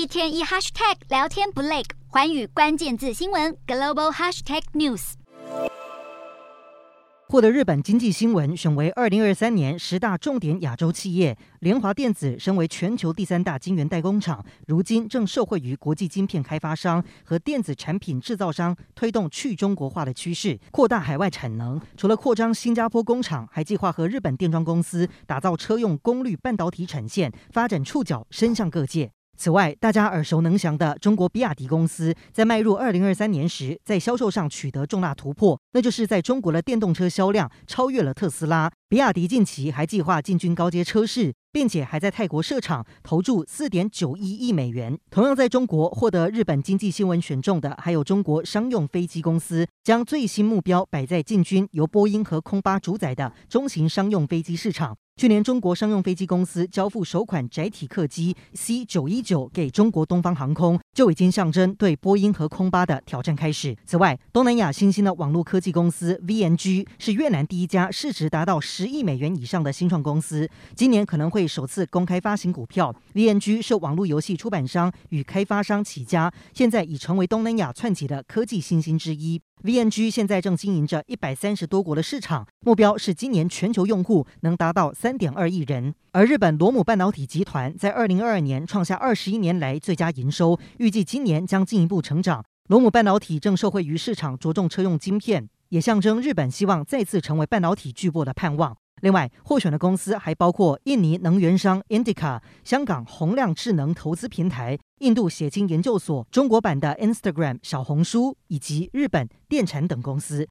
一天一 hashtag 聊天不累，寰宇关键字新闻 global hashtag news。获得日本经济新闻选为二零二三年十大重点亚洲企业，联华电子身为全球第三大晶圆代工厂，如今正受惠于国际晶片开发商和电子产品制造商推动去中国化的趋势，扩大海外产能。除了扩张新加坡工厂，还计划和日本电装公司打造车用功率半导体产线，发展触角伸向各界。此外，大家耳熟能详的中国比亚迪公司，在迈入二零二三年时，在销售上取得重大突破，那就是在中国的电动车销量超越了特斯拉。比亚迪近期还计划进军高阶车市，并且还在泰国设厂，投注四点九一亿美元。同样在中国获得日本经济新闻选中的，还有中国商用飞机公司，将最新目标摆在进军由波音和空巴主宰的中型商用飞机市场。去年，中国商用飞机公司交付首款载体客机 C 九一九给中国东方航空，就已经象征对波音和空巴的挑战开始。此外，东南亚新兴的网络科技公司 VNG 是越南第一家市值达到十亿美元以上的新创公司，今年可能会首次公开发行股票。VNG 是网络游戏出版商与开发商起家，现在已成为东南亚窜起的科技新星之一。VNG 现在正经营着一百三十多国的市场，目标是今年全球用户能达到三点二亿人。而日本罗姆半导体集团在二零二二年创下二十一年来最佳营收，预计今年将进一步成长。罗姆半导体正受惠于市场着重车用晶片，也象征日本希望再次成为半导体巨擘的盼望。另外，获选的公司还包括印尼能源商 Indica、香港宏亮智能投资平台、印度血清研究所、中国版的 Instagram 小红书以及日本电产等公司。